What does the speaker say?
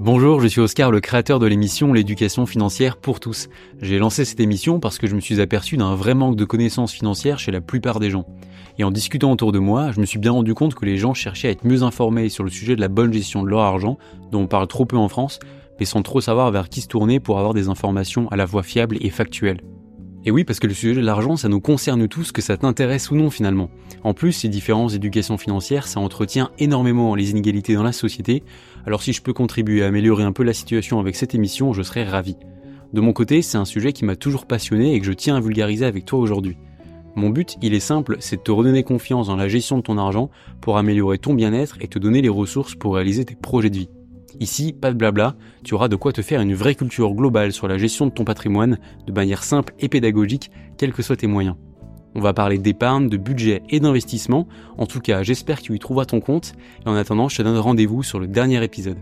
Bonjour, je suis Oscar, le créateur de l'émission L'éducation financière pour tous. J'ai lancé cette émission parce que je me suis aperçu d'un vrai manque de connaissances financières chez la plupart des gens. Et en discutant autour de moi, je me suis bien rendu compte que les gens cherchaient à être mieux informés sur le sujet de la bonne gestion de leur argent, dont on parle trop peu en France, mais sans trop savoir vers qui se tourner pour avoir des informations à la fois fiables et factuelles. Et oui, parce que le sujet de l'argent, ça nous concerne tous, que ça t'intéresse ou non finalement. En plus, ces différences d'éducation financière, ça entretient énormément les inégalités dans la société, alors si je peux contribuer à améliorer un peu la situation avec cette émission, je serais ravi. De mon côté, c'est un sujet qui m'a toujours passionné et que je tiens à vulgariser avec toi aujourd'hui. Mon but, il est simple, c'est de te redonner confiance dans la gestion de ton argent pour améliorer ton bien-être et te donner les ressources pour réaliser tes projets de vie. Ici, pas de blabla, tu auras de quoi te faire une vraie culture globale sur la gestion de ton patrimoine de manière simple et pédagogique, quels que soient tes moyens. On va parler d'épargne, de budget et d'investissement. En tout cas, j'espère que tu y trouveras ton compte. Et en attendant, je te donne rendez-vous sur le dernier épisode.